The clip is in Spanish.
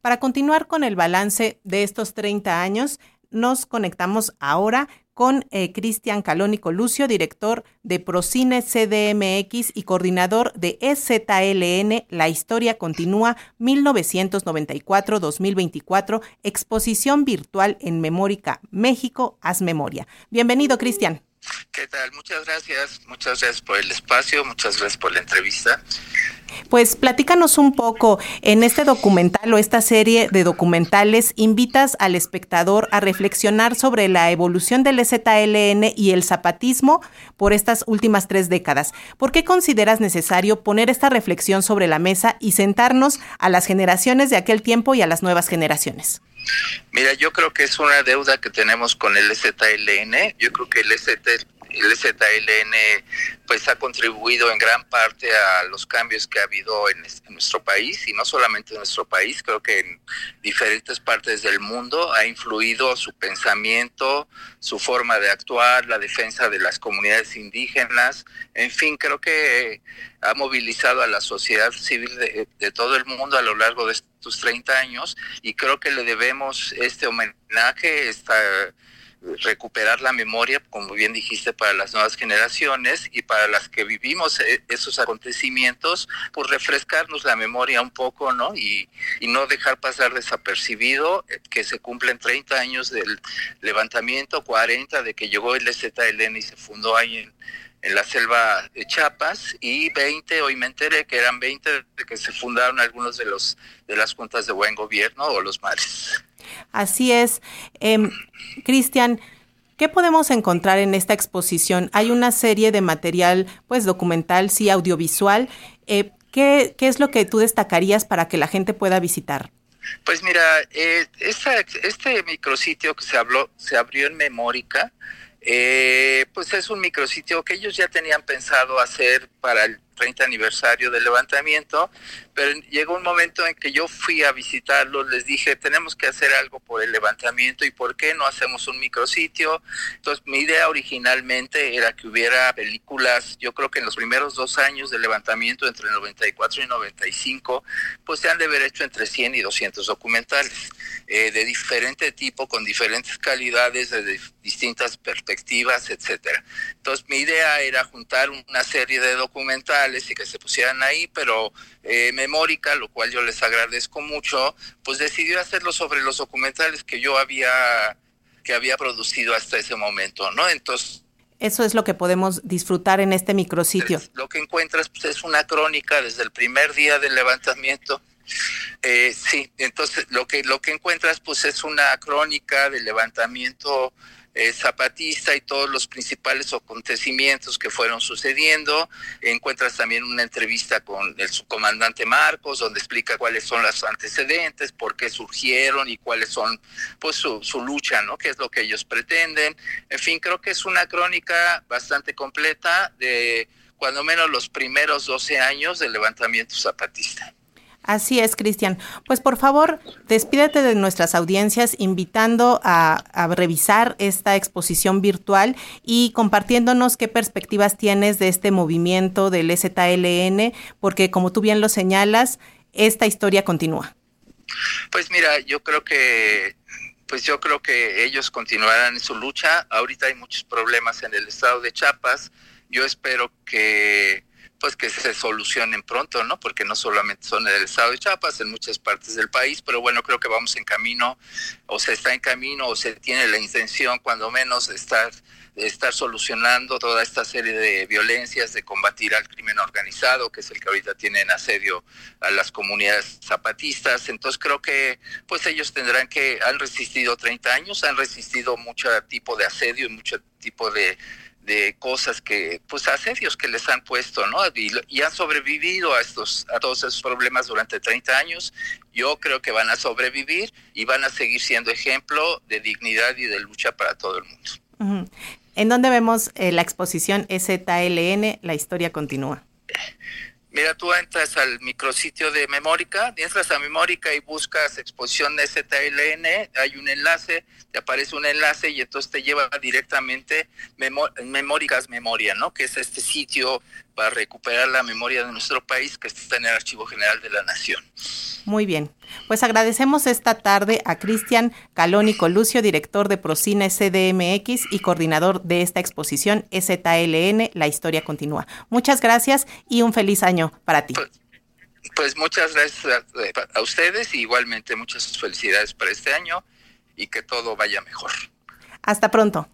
Para continuar con el balance de estos 30 años, nos conectamos ahora con eh, Cristian Calónico Lucio, director de Procine CDMX y coordinador de EZLN La Historia Continúa 1994-2024, exposición virtual en Memórica México, Haz Memoria. Bienvenido, Cristian. ¿Qué tal? Muchas gracias, muchas gracias por el espacio, muchas gracias por la entrevista. Pues platícanos un poco, en este documental o esta serie de documentales, invitas al espectador a reflexionar sobre la evolución del ZLN y el zapatismo por estas últimas tres décadas. ¿Por qué consideras necesario poner esta reflexión sobre la mesa y sentarnos a las generaciones de aquel tiempo y a las nuevas generaciones? Mira, yo creo que es una deuda que tenemos con el ZLN. Yo creo que el el ZLN pues ha contribuido en gran parte a los cambios que ha habido en, nuestro país y no solamente en nuestro país, creo que en diferentes partes del mundo ha influido su pensamiento, su forma de actuar, la defensa de las comunidades indígenas, en fin, creo que ha movilizado a la sociedad civil de, de todo el mundo a lo largo de estos 30 años y creo que le debemos este homenaje, esta recuperar la memoria, como bien dijiste, para las nuevas generaciones y para las que vivimos eh, esos acontecimientos, pues refrescarnos la memoria un poco, ¿no? Y, y no dejar pasar desapercibido eh, que se cumplen 30 años del levantamiento, 40 de que llegó el ZLN y se fundó ahí en, en la selva de Chiapas y 20, hoy me enteré que eran 20 de que se fundaron algunos de los de las juntas de buen gobierno o los mares. Así es. Eh, Cristian, ¿qué podemos encontrar en esta exposición? Hay una serie de material, pues documental, sí, audiovisual. Eh, ¿qué, ¿Qué es lo que tú destacarías para que la gente pueda visitar? Pues mira, eh, esta, este micrositio que se habló, se abrió en Memórica, eh, pues es un micrositio que ellos ya tenían pensado hacer para el 30 aniversario del levantamiento, pero llegó un momento en que yo fui a visitarlos, les dije, tenemos que hacer algo por el levantamiento y por qué no hacemos un micrositio. Entonces, mi idea originalmente era que hubiera películas, yo creo que en los primeros dos años del levantamiento, entre 94 y 95, pues se han de haber hecho entre 100 y 200 documentales eh, de diferente tipo, con diferentes calidades, de distintas perspectivas, etcétera. Entonces, mi idea era juntar una serie de documentales y que se pusieran ahí, pero eh, Memórica, lo cual yo les agradezco mucho, pues decidió hacerlo sobre los documentales que yo había que había producido hasta ese momento, ¿no? Entonces eso es lo que podemos disfrutar en este micrositio. Lo que encuentras pues, es una crónica desde el primer día del levantamiento. Eh, sí, entonces lo que lo que encuentras pues es una crónica del levantamiento eh, zapatista y todos los principales acontecimientos que fueron sucediendo. Encuentras también una entrevista con el subcomandante Marcos, donde explica cuáles son los antecedentes, por qué surgieron y cuáles son pues su, su lucha, ¿no? qué es lo que ellos pretenden. En fin, creo que es una crónica bastante completa de cuando menos los primeros 12 años del levantamiento zapatista. Así es, Cristian. Pues por favor, despídete de nuestras audiencias invitando a, revisar esta exposición virtual y compartiéndonos qué perspectivas tienes de este movimiento del ZLN, porque como tú bien lo señalas, esta historia continúa. Pues mira, yo creo que pues yo creo que ellos continuarán en su lucha. Ahorita hay muchos problemas en el estado de Chiapas. Yo espero que pues que se solucionen pronto, ¿no? Porque no solamente son en el estado de Chiapas, en muchas partes del país, pero bueno, creo que vamos en camino, o se está en camino, o se tiene la intención, cuando menos, de estar, de estar solucionando toda esta serie de violencias, de combatir al crimen organizado, que es el que ahorita tiene en asedio a las comunidades zapatistas. Entonces creo que pues ellos tendrán que, han resistido 30 años, han resistido mucho tipo de asedio y mucho tipo de de cosas que, pues asedios que les han puesto, ¿no? Y, han sobrevivido a estos, a todos esos problemas durante 30 años. Yo creo que van a sobrevivir y van a seguir siendo ejemplo de dignidad y de lucha para todo el mundo. ¿En dónde vemos eh, la exposición EZLN? La historia continúa. Mira, tú entras al micrositio de Memórica, entras a Memórica y buscas exposición de ZLN, hay un enlace, te aparece un enlace y entonces te lleva directamente Memóricas Memoria, ¿no? Que es este sitio para recuperar la memoria de nuestro país que está en el Archivo General de la Nación. Muy bien. Pues agradecemos esta tarde a Cristian Calónico Lucio, director de Procine CDMX y coordinador de esta exposición ZLN, La Historia Continúa. Muchas gracias y un feliz año para ti. Pues, pues muchas gracias a, a ustedes y igualmente muchas felicidades para este año y que todo vaya mejor. Hasta pronto.